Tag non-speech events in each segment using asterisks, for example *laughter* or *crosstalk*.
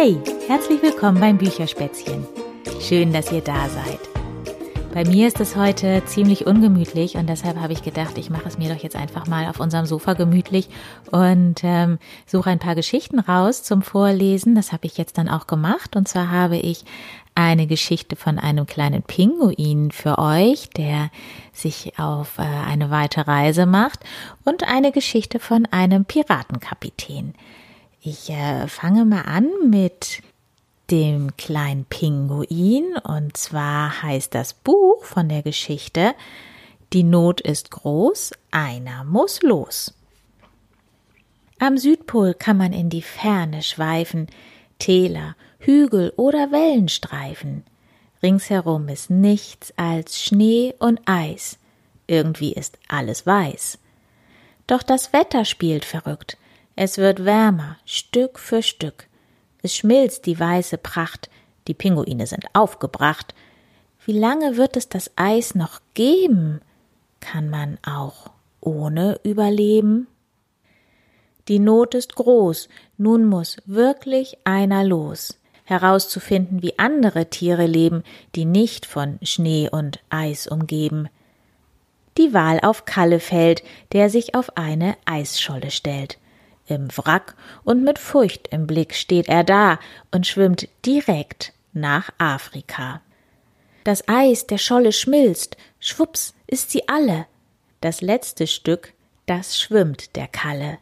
Hey, herzlich willkommen beim Bücherspätzchen. Schön, dass ihr da seid. Bei mir ist es heute ziemlich ungemütlich und deshalb habe ich gedacht, ich mache es mir doch jetzt einfach mal auf unserem Sofa gemütlich und ähm, suche ein paar Geschichten raus zum Vorlesen. Das habe ich jetzt dann auch gemacht und zwar habe ich eine Geschichte von einem kleinen Pinguin für euch, der sich auf äh, eine weite Reise macht und eine Geschichte von einem Piratenkapitän. Ich äh, fange mal an mit dem kleinen Pinguin und zwar heißt das Buch von der Geschichte Die Not ist groß, einer muss los. Am Südpol kann man in die Ferne schweifen, Täler, Hügel oder Wellenstreifen. Ringsherum ist nichts als Schnee und Eis. Irgendwie ist alles weiß. Doch das Wetter spielt verrückt. Es wird wärmer, Stück für Stück. Es schmilzt die weiße Pracht, die Pinguine sind aufgebracht. Wie lange wird es das Eis noch geben? Kann man auch ohne überleben? Die Not ist groß, nun muss wirklich einer los, herauszufinden, wie andere Tiere leben, die nicht von Schnee und Eis umgeben. Die Wahl auf Kalle fällt, der sich auf eine Eisscholle stellt im Wrack und mit Furcht im Blick steht er da und schwimmt direkt nach Afrika. Das Eis der Scholle schmilzt, schwups ist sie alle. Das letzte Stück, das schwimmt der Kalle.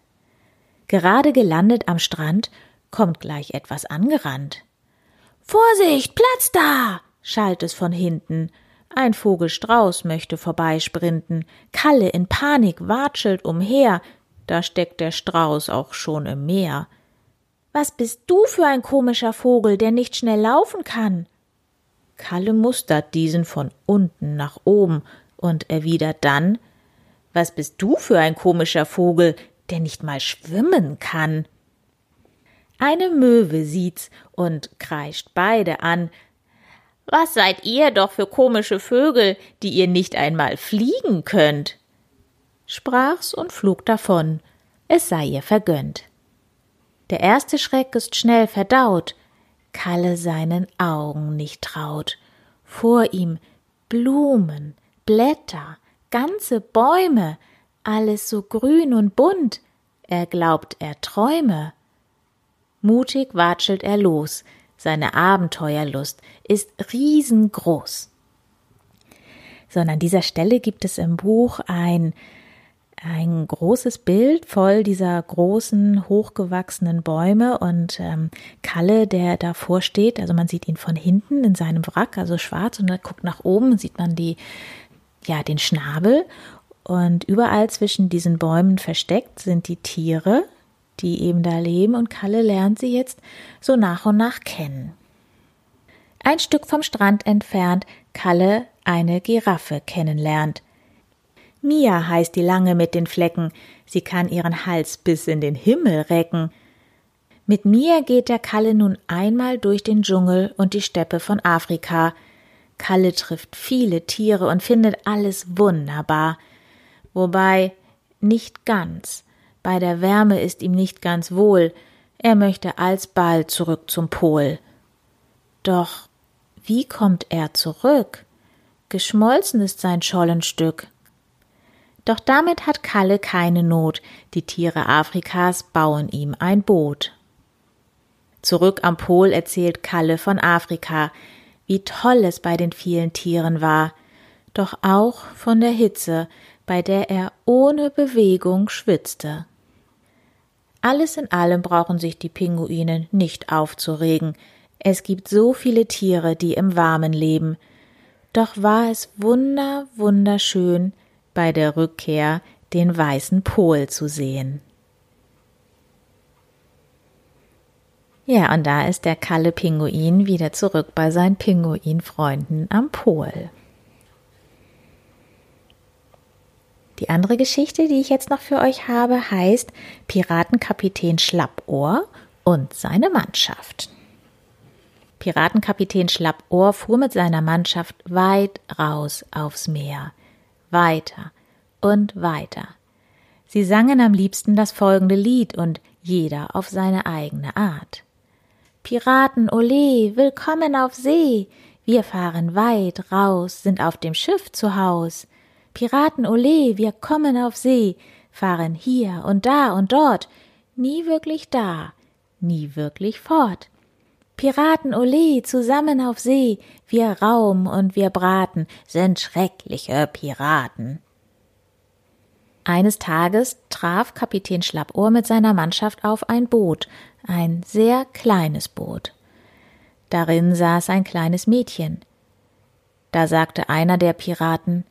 Gerade gelandet am Strand, kommt gleich etwas angerannt. Vorsicht, Platz da! schallt es von hinten. Ein Vogelstrauß möchte vorbeisprinten. Kalle in Panik watschelt umher, da steckt der Strauß auch schon im Meer. Was bist du für ein komischer Vogel, der nicht schnell laufen kann? Kalle mustert diesen von unten nach oben und erwidert dann Was bist du für ein komischer Vogel, der nicht mal schwimmen kann? Eine Möwe sieht's und kreischt beide an. Was seid ihr doch für komische Vögel, die ihr nicht einmal fliegen könnt? Sprach's und flog davon, es sei ihr vergönnt. Der erste Schreck ist schnell verdaut, Kalle seinen Augen nicht traut. Vor ihm Blumen, Blätter, ganze Bäume, alles so grün und bunt, er glaubt, er träume. Mutig watschelt er los, seine Abenteuerlust ist riesengroß. So, und an dieser Stelle gibt es im Buch ein ein großes Bild voll dieser großen, hochgewachsenen Bäume und ähm, Kalle, der davor steht. Also man sieht ihn von hinten in seinem Wrack, also schwarz, und dann guckt nach oben, sieht man die, ja, den Schnabel. Und überall zwischen diesen Bäumen versteckt sind die Tiere, die eben da leben, und Kalle lernt sie jetzt so nach und nach kennen. Ein Stück vom Strand entfernt Kalle eine Giraffe kennenlernt. Mia heißt die Lange mit den Flecken, sie kann ihren Hals bis in den Himmel recken. Mit Mia geht der Kalle nun einmal durch den Dschungel und die Steppe von Afrika. Kalle trifft viele Tiere und findet alles wunderbar. Wobei nicht ganz. Bei der Wärme ist ihm nicht ganz wohl. Er möchte alsbald zurück zum Pol. Doch wie kommt er zurück? Geschmolzen ist sein Schollenstück. Doch damit hat Kalle keine Not, die Tiere Afrikas bauen ihm ein Boot. Zurück am Pol erzählt Kalle von Afrika, wie toll es bei den vielen Tieren war, doch auch von der Hitze, bei der er ohne Bewegung schwitzte. Alles in allem brauchen sich die Pinguine nicht aufzuregen. Es gibt so viele Tiere, die im Warmen leben. Doch war es wunder, wunderschön, bei der Rückkehr den weißen Pol zu sehen. Ja, und da ist der Kalle Pinguin wieder zurück bei seinen Pinguinfreunden am Pol. Die andere Geschichte, die ich jetzt noch für euch habe, heißt Piratenkapitän Schlappohr und seine Mannschaft. Piratenkapitän Schlappohr fuhr mit seiner Mannschaft weit raus aufs Meer weiter und weiter. Sie sangen am liebsten das folgende Lied und jeder auf seine eigene Art. Piraten, ole, willkommen auf See. Wir fahren weit raus, sind auf dem Schiff zu Haus. Piraten, ole, wir kommen auf See, fahren hier und da und dort, nie wirklich da, nie wirklich fort. Piraten, ole, zusammen auf See, wir Raum und wir Braten, sind schreckliche Piraten. Eines Tages traf Kapitän Schlappohr mit seiner Mannschaft auf ein Boot, ein sehr kleines Boot. Darin saß ein kleines Mädchen. Da sagte einer der Piraten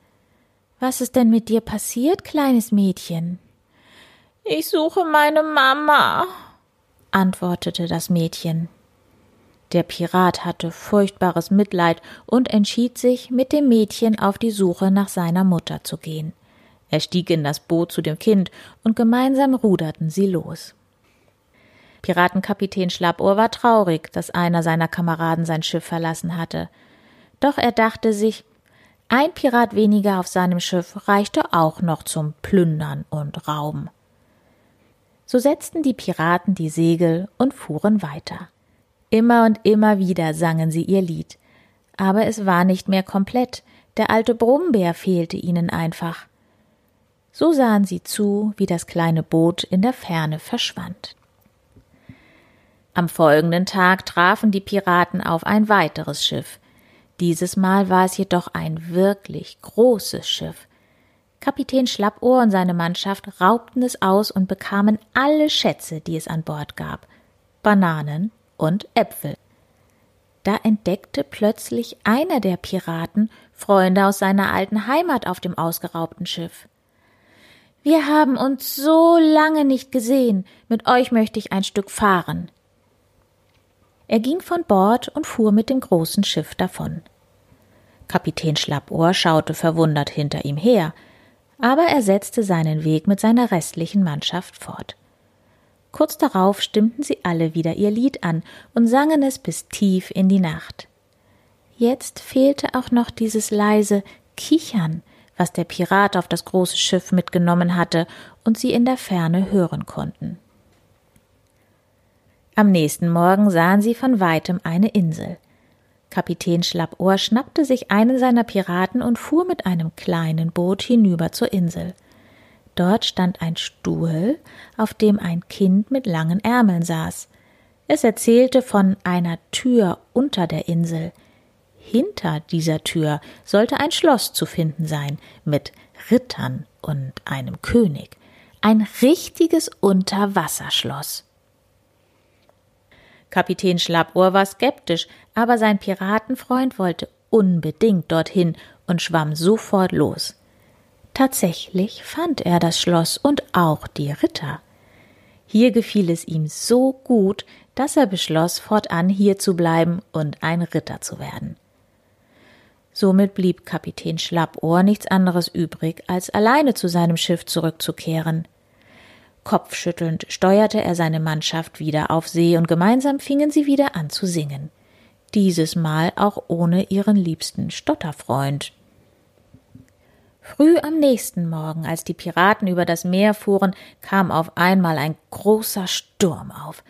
Was ist denn mit dir passiert, kleines Mädchen? Ich suche meine Mama, antwortete das Mädchen. Der Pirat hatte furchtbares Mitleid und entschied sich, mit dem Mädchen auf die Suche nach seiner Mutter zu gehen. Er stieg in das Boot zu dem Kind und gemeinsam ruderten sie los. Piratenkapitän Schlappohr war traurig, dass einer seiner Kameraden sein Schiff verlassen hatte. Doch er dachte sich, ein Pirat weniger auf seinem Schiff reichte auch noch zum Plündern und Rauben. So setzten die Piraten die Segel und fuhren weiter. Immer und immer wieder sangen sie ihr Lied. Aber es war nicht mehr komplett, der alte Brummbär fehlte ihnen einfach. So sahen sie zu, wie das kleine Boot in der Ferne verschwand. Am folgenden Tag trafen die Piraten auf ein weiteres Schiff. Dieses Mal war es jedoch ein wirklich großes Schiff. Kapitän Schlappohr und seine Mannschaft raubten es aus und bekamen alle Schätze, die es an Bord gab, Bananen und Äpfel. Da entdeckte plötzlich einer der Piraten Freunde aus seiner alten Heimat auf dem ausgeraubten Schiff. Wir haben uns so lange nicht gesehen, mit euch möchte ich ein Stück fahren. Er ging von Bord und fuhr mit dem großen Schiff davon. Kapitän Schlappohr schaute verwundert hinter ihm her, aber er setzte seinen Weg mit seiner restlichen Mannschaft fort. Kurz darauf stimmten sie alle wieder ihr Lied an und sangen es bis tief in die Nacht. Jetzt fehlte auch noch dieses leise Kichern, was der Pirat auf das große Schiff mitgenommen hatte und sie in der Ferne hören konnten. Am nächsten Morgen sahen sie von weitem eine Insel. Kapitän Schlappohr schnappte sich einen seiner Piraten und fuhr mit einem kleinen Boot hinüber zur Insel. Dort stand ein Stuhl, auf dem ein Kind mit langen Ärmeln saß. Es erzählte von einer Tür unter der Insel. Hinter dieser Tür sollte ein Schloss zu finden sein, mit Rittern und einem König. Ein richtiges Unterwasserschloss. Kapitän Schlappohr war skeptisch, aber sein Piratenfreund wollte unbedingt dorthin und schwamm sofort los. Tatsächlich fand er das Schloss und auch die Ritter. Hier gefiel es ihm so gut, dass er beschloss, fortan hier zu bleiben und ein Ritter zu werden. Somit blieb Kapitän Schlappohr nichts anderes übrig, als alleine zu seinem Schiff zurückzukehren. Kopfschüttelnd steuerte er seine Mannschaft wieder auf See und gemeinsam fingen sie wieder an zu singen. Dieses Mal auch ohne ihren liebsten Stotterfreund. Früh am nächsten Morgen, als die Piraten über das Meer fuhren, kam auf einmal ein großer Sturm auf.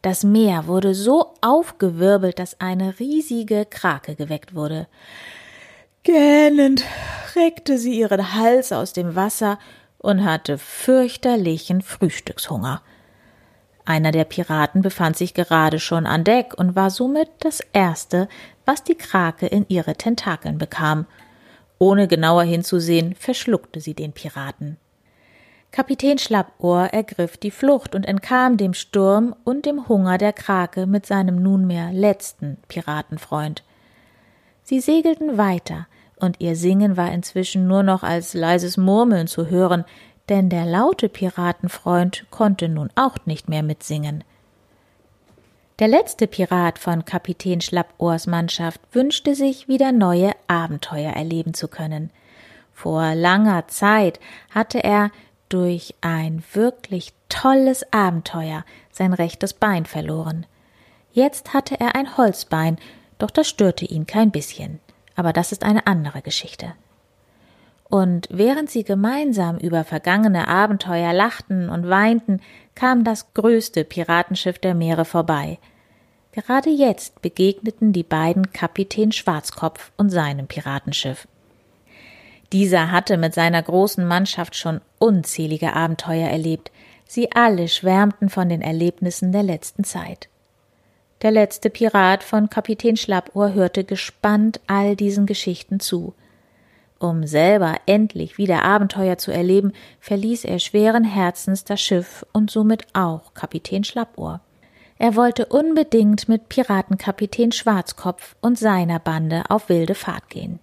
Das Meer wurde so aufgewirbelt, dass eine riesige Krake geweckt wurde. Gähnend reckte sie ihren Hals aus dem Wasser und hatte fürchterlichen Frühstückshunger. Einer der Piraten befand sich gerade schon an Deck und war somit das Erste, was die Krake in ihre Tentakeln bekam. Ohne genauer hinzusehen, verschluckte sie den Piraten. Kapitän Schlappohr ergriff die Flucht und entkam dem Sturm und dem Hunger der Krake mit seinem nunmehr letzten Piratenfreund. Sie segelten weiter, und ihr Singen war inzwischen nur noch als leises Murmeln zu hören, denn der laute Piratenfreund konnte nun auch nicht mehr mitsingen. Der letzte Pirat von Kapitän Schlappohrs Mannschaft wünschte sich, wieder neue Abenteuer erleben zu können. Vor langer Zeit hatte er durch ein wirklich tolles Abenteuer sein rechtes Bein verloren. Jetzt hatte er ein Holzbein, doch das störte ihn kein bisschen aber das ist eine andere Geschichte. Und während sie gemeinsam über vergangene Abenteuer lachten und weinten, kam das größte Piratenschiff der Meere vorbei. Gerade jetzt begegneten die beiden Kapitän Schwarzkopf und seinem Piratenschiff. Dieser hatte mit seiner großen Mannschaft schon unzählige Abenteuer erlebt, sie alle schwärmten von den Erlebnissen der letzten Zeit. Der letzte Pirat von Kapitän Schlappohr hörte gespannt all diesen Geschichten zu. Um selber endlich wieder Abenteuer zu erleben, verließ er schweren Herzens das Schiff und somit auch Kapitän Schlappohr. Er wollte unbedingt mit Piratenkapitän Schwarzkopf und seiner Bande auf wilde Fahrt gehen.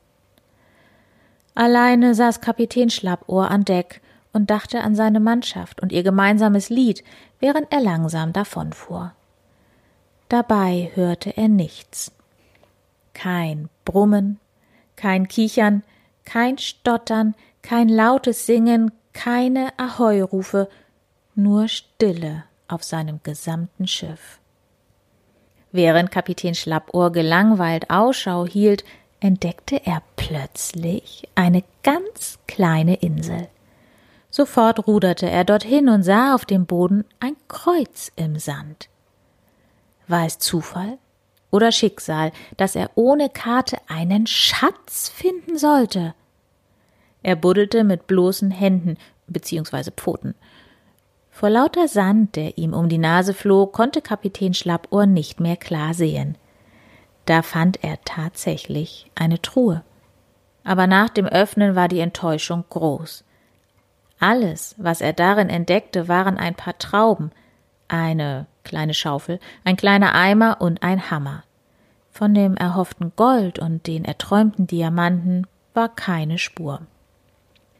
Alleine saß Kapitän Schlappohr an Deck und dachte an seine Mannschaft und ihr gemeinsames Lied, während er langsam davonfuhr. Dabei hörte er nichts. Kein Brummen, kein Kichern, kein Stottern, kein lautes Singen, keine Ahoi-Rufe, nur Stille auf seinem gesamten Schiff. Während Kapitän Schlappohr gelangweilt Ausschau hielt, entdeckte er plötzlich eine ganz kleine Insel. Sofort ruderte er dorthin und sah auf dem Boden ein Kreuz im Sand. War es Zufall oder Schicksal, dass er ohne Karte einen Schatz finden sollte? Er buddelte mit bloßen Händen bzw. Pfoten vor lauter Sand, der ihm um die Nase flog, konnte Kapitän Schlappohr nicht mehr klar sehen. Da fand er tatsächlich eine Truhe. Aber nach dem Öffnen war die Enttäuschung groß. Alles, was er darin entdeckte, waren ein paar Trauben, eine kleine Schaufel, ein kleiner Eimer und ein Hammer. Von dem erhofften Gold und den erträumten Diamanten war keine Spur.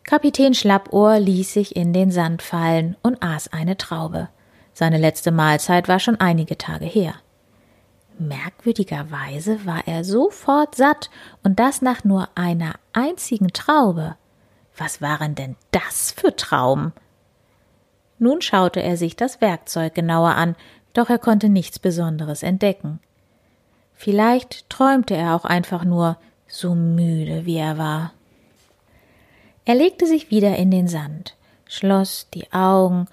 Kapitän Schlappohr ließ sich in den Sand fallen und aß eine Traube. Seine letzte Mahlzeit war schon einige Tage her. Merkwürdigerweise war er sofort satt und das nach nur einer einzigen Traube. Was waren denn das für Trauben? Nun schaute er sich das Werkzeug genauer an, doch er konnte nichts Besonderes entdecken. Vielleicht träumte er auch einfach nur, so müde wie er war. Er legte sich wieder in den Sand, schloss die Augen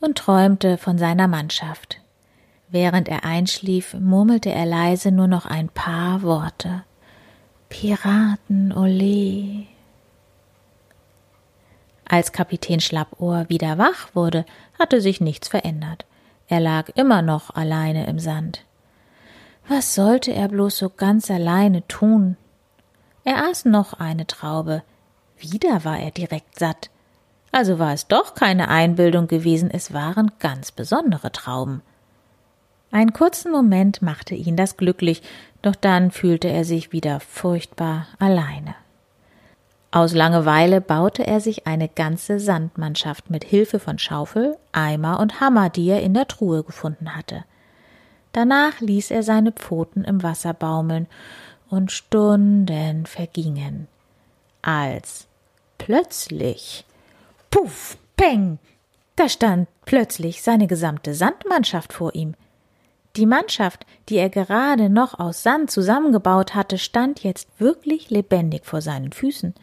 und träumte von seiner Mannschaft. Während er einschlief, murmelte er leise nur noch ein paar Worte. Piraten, ole. Als Kapitän Schlappohr wieder wach wurde, hatte sich nichts verändert. Er lag immer noch alleine im Sand. Was sollte er bloß so ganz alleine tun? Er aß noch eine Traube, wieder war er direkt satt. Also war es doch keine Einbildung gewesen, es waren ganz besondere Trauben. Einen kurzen Moment machte ihn das glücklich, doch dann fühlte er sich wieder furchtbar alleine. Aus Langeweile baute er sich eine ganze Sandmannschaft mit Hilfe von Schaufel, Eimer und Hammer, die er in der Truhe gefunden hatte. Danach ließ er seine Pfoten im Wasser baumeln, und Stunden vergingen, als plötzlich, puff, peng, da stand plötzlich seine gesamte Sandmannschaft vor ihm. Die Mannschaft, die er gerade noch aus Sand zusammengebaut hatte, stand jetzt wirklich lebendig vor seinen Füßen.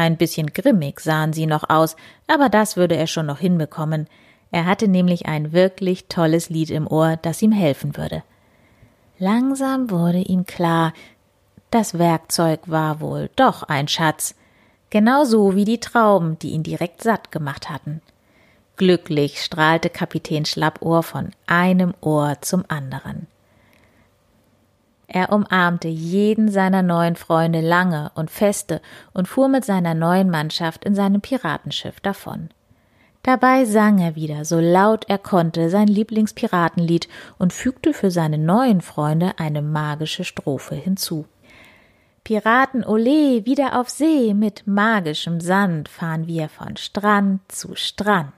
Ein bisschen grimmig sahen sie noch aus, aber das würde er schon noch hinbekommen. Er hatte nämlich ein wirklich tolles Lied im Ohr, das ihm helfen würde. Langsam wurde ihm klar, das Werkzeug war wohl doch ein Schatz, genauso wie die Trauben, die ihn direkt satt gemacht hatten. Glücklich strahlte Kapitän Schlappohr von einem Ohr zum anderen. Er umarmte jeden seiner neuen Freunde lange und feste und fuhr mit seiner neuen Mannschaft in seinem Piratenschiff davon. Dabei sang er wieder, so laut er konnte, sein Lieblingspiratenlied und fügte für seine neuen Freunde eine magische Strophe hinzu. Piraten ole, wieder auf See, mit magischem Sand fahren wir von Strand zu Strand.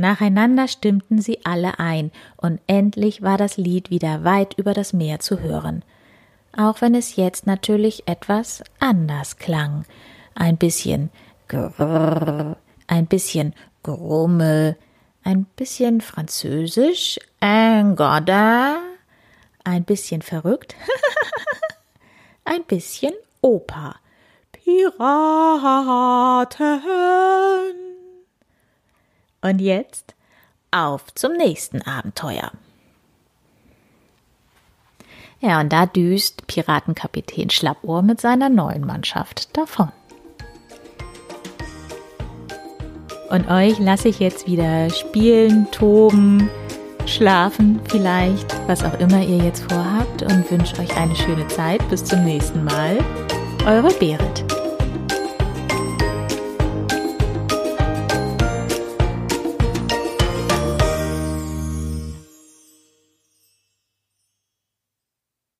Nacheinander stimmten sie alle ein, und endlich war das Lied wieder weit über das Meer zu hören, auch wenn es jetzt natürlich etwas anders klang, ein bisschen grrr, ein bisschen Grummel, ein bisschen Französisch, ein Godin, ein bisschen verrückt, *laughs* ein bisschen Oper. Piraten. Und jetzt auf zum nächsten Abenteuer. Ja, und da düst Piratenkapitän Schlappohr mit seiner neuen Mannschaft davon. Und euch lasse ich jetzt wieder spielen, toben, schlafen vielleicht, was auch immer ihr jetzt vorhabt und wünsche euch eine schöne Zeit. Bis zum nächsten Mal. Eure Berit.